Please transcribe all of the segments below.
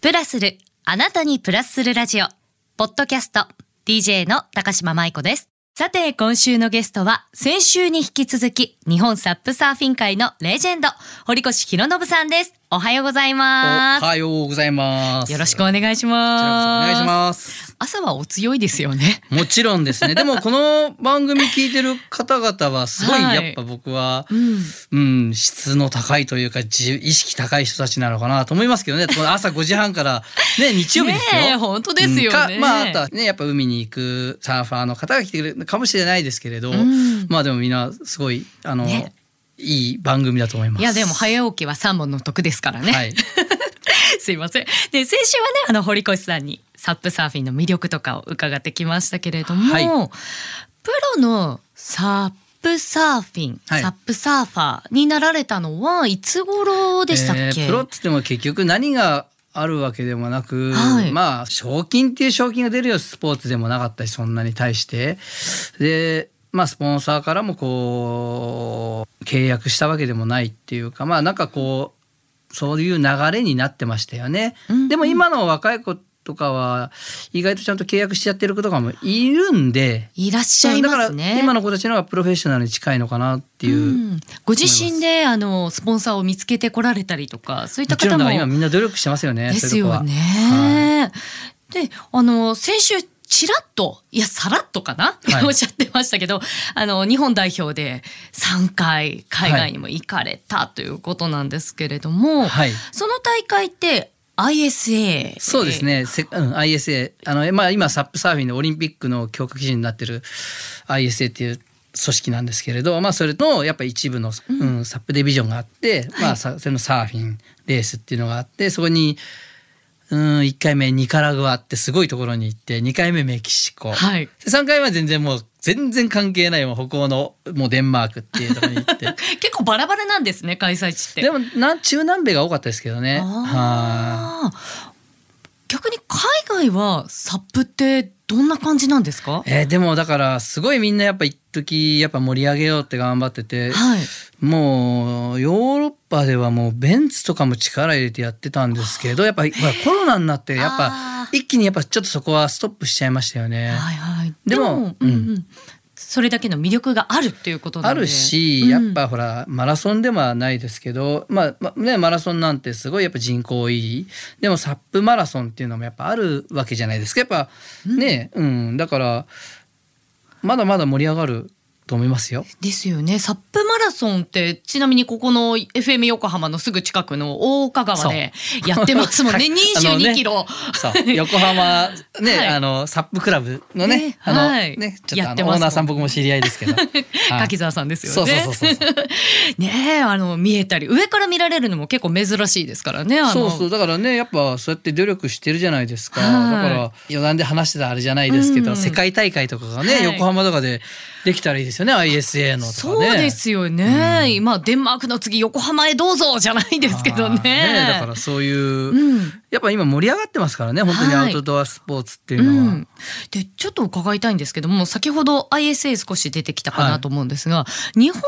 プラスる、あなたにプラスするラジオ。ポッドキャスト、DJ の高島舞子です。さて、今週のゲストは、先週に引き続き、日本サップサーフィン界のレジェンド、堀越博信さんです。おはようございおます。はようございます。よろしくお願いします。願いします。朝はお強いですよね。もちろんですね。でもこの番組聞いてる方々はすごいはいやっぱ僕は、うん。うん、質の高いというか自意識高い人たちなのかなと思いますけどね。この朝5時半からね 日曜日ですよ。ねえ本当ですよねうんかまああとはねやっぱ海に行くサーファーの方が来てくれるかもしれないですけれど、うんまあでもみんなすごいあの、ねいい番組だと思います。いやでも早起きは三問の得ですからね。はい。すいません。で先週はねあの堀越さんにサップサーフィンの魅力とかを伺ってきましたけれども、はいプロのサップサーフィン、はいサップサーファーになられたのはいつ頃でしたっけ？えープロっつっても結局何があるわけでもなく、はいまあ賞金っていう賞金が出るよスポーツでもなかったしそんなに対してでまあスポンサーからもこう契約したわけでもないっていうかまあなんかこうそういう流れになってましたよね。うんでも今の若い子とかは意外とちゃんと契約しちゃってる子とかもいるんで。いらっしゃいだからますね。今の子たちの方がプロフェッショナルに近いのかなっていう、うんご自身であのスポンサーを見つけてこられたりとかそういったもちろ方もんだから今みんな努力してますよね。ですそういうとこはよね。であの先週ちらっといやさらっとかな、はい。おっしゃってましたけどあの日本代表で3回海外にも行かれたということなんですけれども、はい。その大会って ISA そうですね、せうん、ISA あの、まあ、今サップサーフィンのオリンピックの強化基準になってる ISA っていう組織なんですけれど、まあ、それのやっぱ一部の、うん。サップディビジョンがあって、まあ、さそれのサーフィンレースっていうのがあってそこに、うん、1回目ニカラグアってすごいところに行って2回目メキシコ、はいで3回目は全然もう全然関係ないもう北欧のもうデンマークっていうところに行って 結構バラバラなんですね開催地って。でもなん中南米が多かったですけどね。は逆に海外はサップってどんな感じなんですか？えーでもだからすごいみんなやっぱ一時やっぱ盛り上げようって頑張ってて、はい。もうヨーロッパではもうベンツとかも力入れてやってたんですけどやっぱコロナになってやっあぱ一気にやっぱちょっとそこはストップしちゃいましたよね。はいはい。でもうんううんん、それだけの魅力があるっていうことなんで。あるし、うんやっぱほらマラソンではないですけど、まあまあね、マラソンなんてすごいやっぱ人口多いでもサップマラソンっていうのもやっぱあるわけじゃないですかやっぱね、うん、だからまだまだ盛り上がると思いますよ。ですよね。サップラソンってちなみにここの FM 横浜のすぐ近くの大岡川でやってますもんね。はい。あのね22キロ。そう。横浜ね、はい。あのサップクラブのねねあの、はい。ねちょっとあオーナーさん僕も知り合いですけど、はい。柿沢さんですよね。ねえあの見えたり。上から見られるのも結構珍しいですからね。そうそう。だからねやっぱそうやって努力してるじゃないですか、はい。だから余談で話してたあれじゃないですけど、うん。世界大会とかがね、はい。横浜とかでできたらいいですよね ISA のとかそうね。ですよね。今デンマークの次横浜へどうぞじゃないですけどあーね。だからそういう、うん。やっぱ今盛り上がってますからね本当にアウトドアスポーツっていううのは。ん、でちょっと伺いたいんですけども先ほど ISA 少し出てきたかなと思うんですが、日本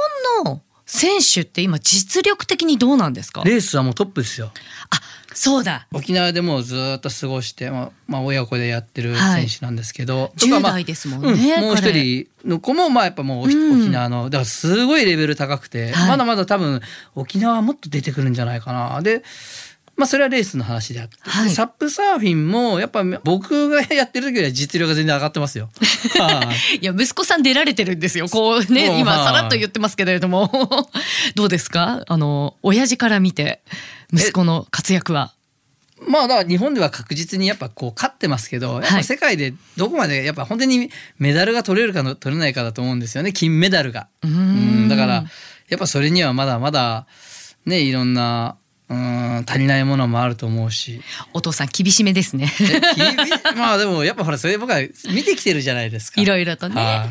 の選手って今実力的にどうなんですか？レースはもうトップですよ。あそうだ。沖縄でもうずっと過ごして、まあ、まあ親子でやってるはい。選手なんですけど、とか10まあ代ですもんね、うんもう一彼人の子もまあやっぱもううん。沖縄のだからすごいレベル高くて、はい。まだまだ多分沖縄はもっと出てくるんじゃないかな。でまあそれはレースの話であって、はい。サップサーフィンもやっぱ僕がやってる時よりは実力が全然上がってますよ。は いいや息子さん出られてるんですよ。こうね今さらっと言ってますけれども。どうですか？あの親父から見て息子の活躍は。まあだから日本では確実にやっぱこう勝ってますけど、やっぱ世界でどこまでやっぱ本当にメダルが取れるかの取れないかだと思うんですよね金メダルが。うんだからやっぱそれにはまだまだねいろんなうん足りないものもあると思うし。お父さん厳しめですね。まあでもやっぱほらそれ僕は見てきてるじゃないですか。いろいろとね。は。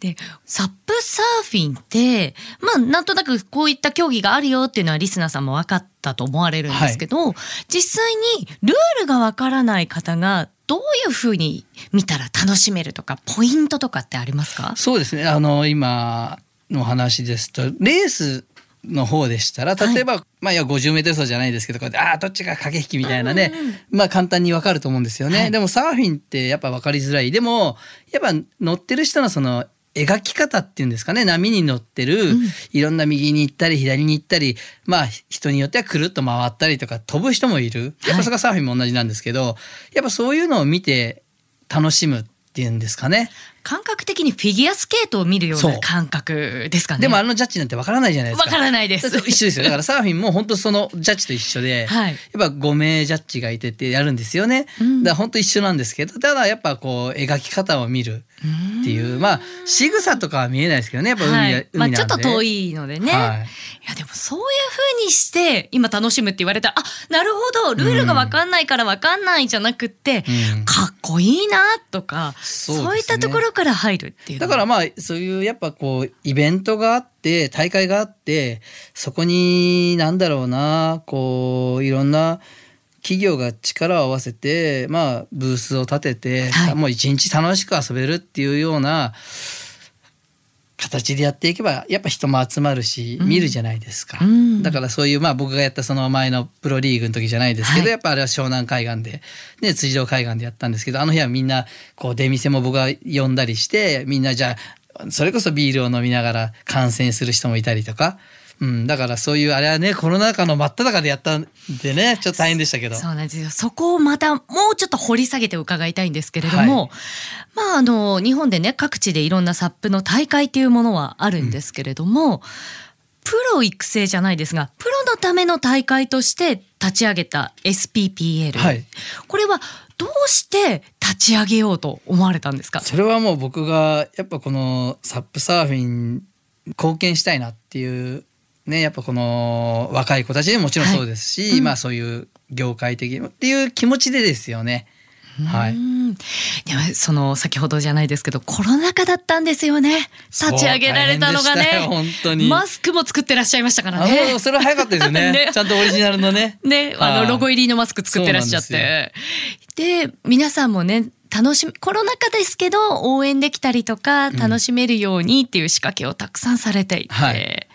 でサップサーフィンってまあなんとなくこういった競技があるよっていうのはリスナーさんも分かったと思われるんですけど、実際にルールが分からない方がどういうふうに見たら楽しめるとかポイントとかってありますか？そうですね。あの今の話ですとレースの方でしたら例えば、まあいや 50m 走じゃないですけどこうやってああどっちが駆け引きみたいなね、まあ簡単にわかると思うんですよね、はい。でもサーフィンってやっぱ分かりづらい。でもやっぱ乗ってる人のその描き方っていうんですかね波に乗ってる、うん。いろんな右に行ったり左に行ったりまあ人によってはくるっと回ったりとか飛ぶ人もいる。やっぱそれがサーフィンも同じなんですけど、やっぱそういうのを見て楽しむっていうんですかね。感覚的にフィギュアスケートを見るような感覚ですかね。でもあのジャッジなんてわからないじゃないですか。わからないです。一緒ですよ。だからサーフィンも本当そのジャッジと一緒で、はいやっぱ5名ジャッジがいてってやるんですよね。うんだから本当一緒なんですけど、ただやっぱこう描き方を見るっていう、まあ仕草とかは見えないですけどね。やっぱ海,、はい、海なんで。まあちょっと遠いのでね。はいいやでもそういう風にして今楽しむって言われたらあなるほどルールが分かんないから分かんないじゃなくって、うんかっこいいなとかそうねそういったところから入るっていうだからまあそういうやっぱこうイベントがあって大会があってそこになんだろうなこういろんな企業が力を合わせてまあブースを立てて、はい。もう一日楽しく遊べるっていうような形でやっていけばやっぱ人も集まるし、うん。見るじゃないですか、うん。だからそういうまあ僕がやったその前のプロリーグの時じゃないですけど、はい。やっぱあれは湘南海岸で、ね、辻堂海岸でやったんですけどあの日はみんなこう出店も僕が呼んだりしてみんなじゃあそれこそビールを飲みながら観戦する人もいたりとか、うん、だからそういうあれはねコロナ禍の真っ只中でやったんでねちょっと大変でしたけど。そうなんですよ。そこをまたもうちょっと掘り下げて伺いたいんですけれども、はい。まああの日本でね各地でいろんなサップの大会っていうものはあるんですけれども、プロ育成じゃないですがプロのための大会として立ち上げた SPPL、はい。これはどうして立ち上げようと思われたんですか？それはもう僕がやっぱこのサップサーフィン貢献したいなっていうねやっぱこの若い子たちにももちろんそうですし、はい。うん。まあそういう業界的にっていう気持ちでですよね。はい。でもその先ほどじゃないですけどコロナ禍だったんですよね。立ち上げられたのがね。本当に。マスクも作ってらっしゃいましたからあねそれは早かったですよね。ね。ちゃんとオリジナルのね。ね、あはい。のロゴ入りのマスク作ってらっしゃって。で皆さんもね楽しみコロナ禍ですけど応援できたりとかん。楽しめるようにっていう仕掛けをたくさんされていて、はい。ね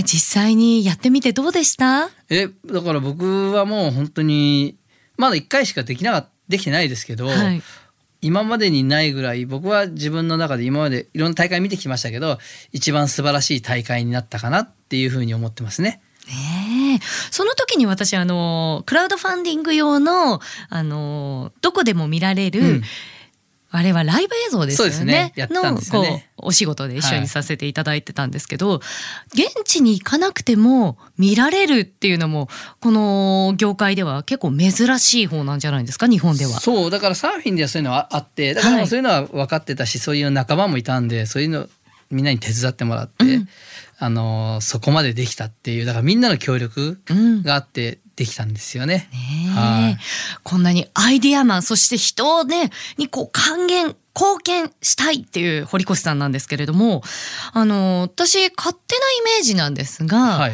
え実際にやってみてどうでした？えだから僕はもう本当にまだ1回しかできなかできてないですけど、はい。今までにないぐらい僕は自分の中で今までいろんな大会見てきましたけど一番素晴らしい大会になったかなっていうふうに思ってますね。ねえその時に私あのクラウドファンディング用のあのどこでも見られる、うん。あれはライブ映像ですよね。ね。やってたんですよね。のこうお仕事で一緒にさせていただいてたんですけど、現地に行かなくても見られるっていうのもこの業界では結構珍しい方なんじゃないですか？日本では。そうだからサーフィンではそういうのはあってだからそういうのは分かってたし、そういう仲間もいたんでそういうのみんなに手伝ってもらって、うんあのそこまでできたっていうだからみんなの協力うん。があってできたんですよね。ねえ。はい。こんなにアイディアマンそして人をねにこう還元貢献したいっていう堀越さんなんですけれどもあの私勝手なイメージなんですが、はい。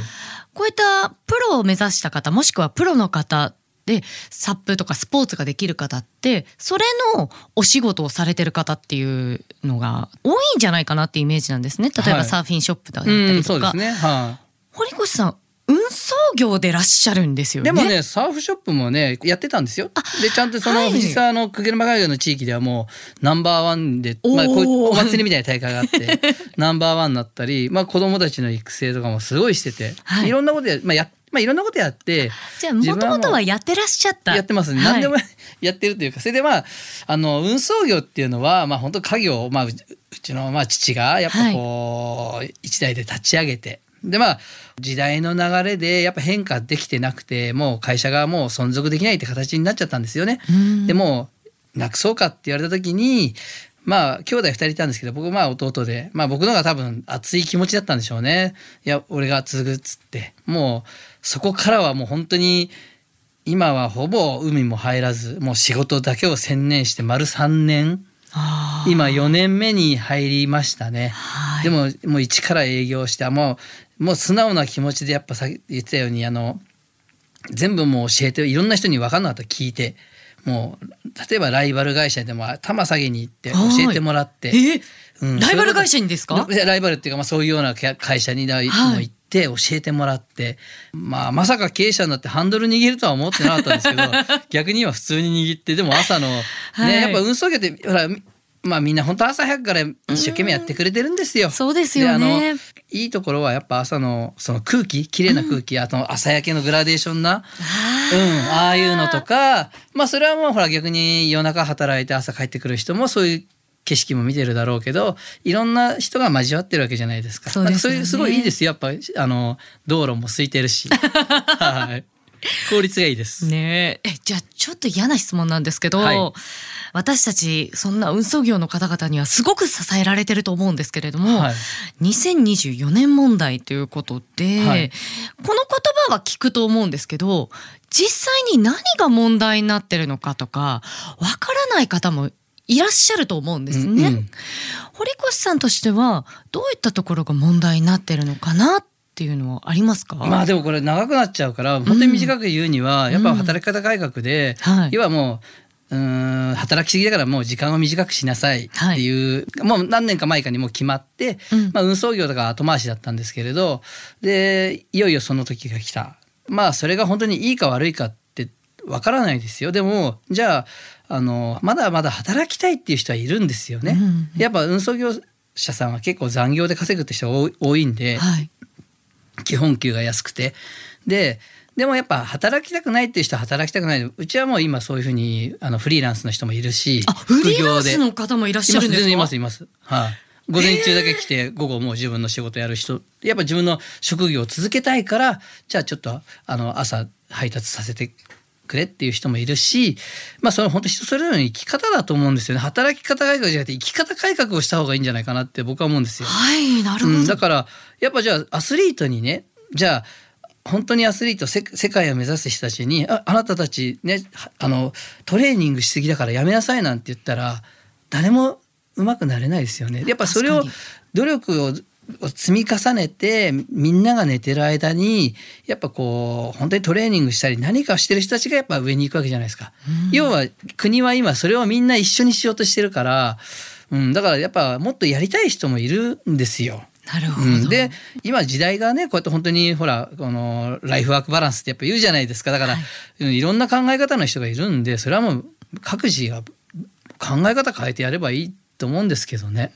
こういったプロを目指した方もしくはプロの方でサップとかスポーツができる方ってそれのお仕事をされてる方っていうのが多いんじゃないかなっていうイメージなんですね。例えばはいサーフィンショップだったうんりとか、そうですね。はい、堀越さん運送業でいらっしゃるんですよね。でもねサーフショップもねやってたんですよ。でちゃんとそのはい。藤沢の久毛沼海岸の地域ではもうナンバーワンで、まあ、こういうお祭りみたいな大会があって ナンバーワンになったり、まあ、子供たちの育成とかもすごいしてて、はい。い、ろんなことや,、まあ、やまあいろんなことやって じゃあもともとはやってらっしゃった。やってますね、はい。何でも やってるというかそれでまああの運送業っていうのはまあ本当家業、まあ、ううちのまあ父がやっぱこう、一代で立ち上げて。でまあ時代の流れでやっぱ変化できてなくてもう会社がもう存続できないって形になっちゃったんですよね。うん。でもうなくそうかって言われた時にまあ兄弟2人いたんですけど僕まあ弟でまあ僕の方が多分熱い気持ちだったんでしょうね。いや俺が継ぐっつって。もうそこからはもう本当に今はほぼ海も入らずもう仕事だけを専念して丸3年。今4年目に入りましたね。はい。でももう一から営業してもうもう素直な気持ちでやっぱさ言ってたようにあの全部もう教えていろんな人に分かんなかったら聞いてもう例えばライバル会社でも頭下げに行って教えてもらって、えうんライバル会社にですか？ライバルっていうか、まあ、そういうような会社に行って教えてもらって、まあ、まさか経営者になってハンドル握るとは思ってなかったんですけど 逆には普通に握ってでも朝の、ねはい。やっぱ運送業ってほらまあみんな本当朝早くから一生懸命やってくれてるんですよ。そうですよね。のいいところはやっぱ朝のその空気綺麗な空気、あと朝焼けのグラデーションな、あうん、ああいうのとかまあそれはもうほら逆に夜中働いて朝帰ってくる人もそういう景色も見てるだろうけどいろんな人が交わってるわけじゃないですか。そうですよね。なんかそういうすごいいいです。よやっぱあの道路も空いてるし、はい、効率がいいです。ねえ。えじゃあちょっと嫌な質問なんですけど、はい。私たちそんな運送業の方々にはすごく支えられてると思うんですけれども、はい。2024年問題ということで、はい。この言葉は聞くと思うんですけど実際に何が問題になってるのかとかわからない方もいらっしゃると思うんですね。うんうん。堀越さんとしてはどういったところが問題になってるのかなっていうのはありますか、まあでもこれ長くなっちゃうから本当に短く言うには、やっぱ働き方改革で、はい要はもううーん働きすぎだからもう時間を短くしなさいっていう、もう何年か前かにもう決まって、うん。まあ、運送業とか後回しだったんですけれどでいよいよその時が来た。まあそれが本当にいいか悪いかってわからないですよ。でもじゃああのまだまだ働きたいっていう人はいるんですよね。うんやっぱ運送業者さんは結構残業で稼ぐって人が多いんで、はい。基本給が安くて。ででもやっぱ働きたくないっていう人は働きたくない。うちはもう今そういうふうにあのフリーランスの人もいるしあフリーラン副業でスの方もいらっしゃるんですかいます全然いますいます。はい。午前中だけ来て午後もう自分の仕事やる人やっぱ自分の職業を続けたいからじゃあちょっとあの朝配達させてくれっていう人もいるしまあそれは本当人それぞれの生き方だと思うんですよね働き方改革じゃなくて生き方改革をした方がいいんじゃないかなって僕は思うんですよ。はいなるほど、うん、だからやっぱじゃあアスリートにねじゃあ本当にアスリートせ世界を目指す人たちにああなたたちねあのトレーニングしすぎだからやめなさいなんて言ったら誰もうまくなれないですよね。やっぱそれを努力をを積み重ねてみんなが寝てる間にやっぱこう本当にトレーニングしたり何かしてる人たちがやっぱ上に行くわけじゃないですか。要は国は今それをみんな一緒にしようとしてるから、うん、だからやっぱもっとやりたい人もいるんですよ。なるほど、うん、で今時代がねこうやって本当にほらこのライフワークバランスってやっぱ言うじゃないですかだから、はいうんいろんな考え方の人がいるんでそれはもう各自が考え方変えてやればいいと思うんですけどね。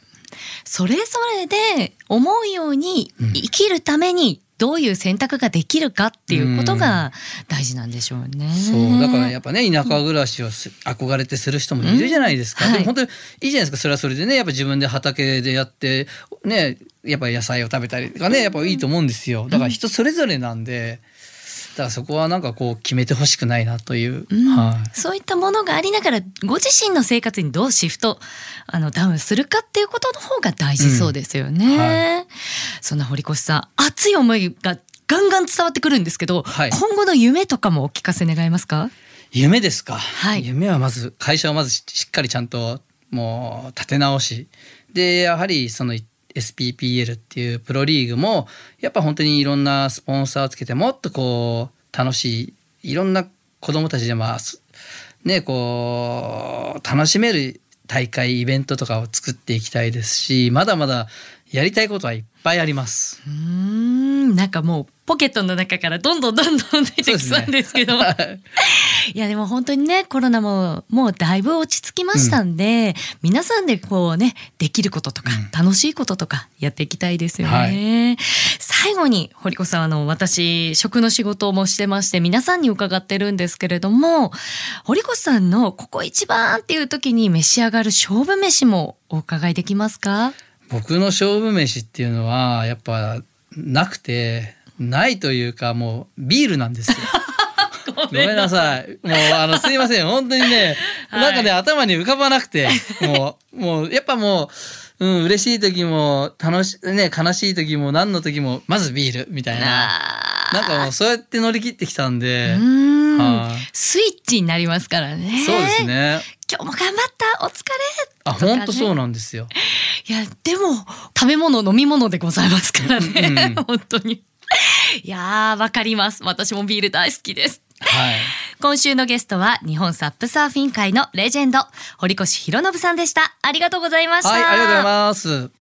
それぞれで思うようにうん。生きるためにどういう選択ができるかっていうことが大事なんでしょうね。そうだからやっぱね田舎暮らしをす憧れてする人もいるじゃないですか、うんはい。でも本当にいいじゃないですか。それはそれでねやっぱ自分で畑でやってねやっぱ野菜を食べたりとかねやっぱいいと思うんですよ。だから人それぞれなんでだからそこはなんかこう決めてほしくないなという、うん。はい。そういったものがありながらご自身の生活にどうシフトあのダウンするかっていうことの方が大事そうですよね。うん。はそんな堀越さん熱い思いがガンガン伝わってくるんですけど、はい。今後の夢とかもお聞かせ願えますか？夢ですか、はい。夢はまず会社をまずししっかりちゃんともう立て直し。でやはりその SPPL っていうプロリーグもやっぱ本当にいろんなスポンサーをつけてもっとこう楽しいいろんな子どもたちでもねこう楽しめる大会イベントとかを作っていきたいですしまだまだやりたいことはいっぱいあります。うーんなんかもうポケットの中からどんどんどんどん出てきそうですけど。はい いやでも本当にねコロナももうだいぶ落ち着きましたんで、皆さんでこうねできることとか、うん。楽しいこととかやっていきたいですよね。最後に堀子さんあの私食の仕事もしてまして皆さんに伺ってるんですけれども堀子さんのここ一番っていう時に召し上がる勝負飯もお伺いできますか？僕の勝負飯っていうのはやっぱなくてないというかもうビールなんですよ。ごめんなさい。もうあのすいません。本当にね、はい。なんかね頭に浮かばなくてもう もうやっぱもう。うん、嬉しい時も楽しね悲しい時も何の時もまずビールみたいな。なんかもうそうやって乗り切ってきたんうで、はい。スイッチになりますからね。そうですね。今日も頑張った。お疲れ。ね。本当そうなんですよ。いやでも食べ物飲み物でございますからね、うん。本当にいやーわかります。私もビール大好きです。はい。今週のゲストは日本サップサーフィン界のレジェンド堀越博信さんでした。ありがとうございました、はいありがとうございます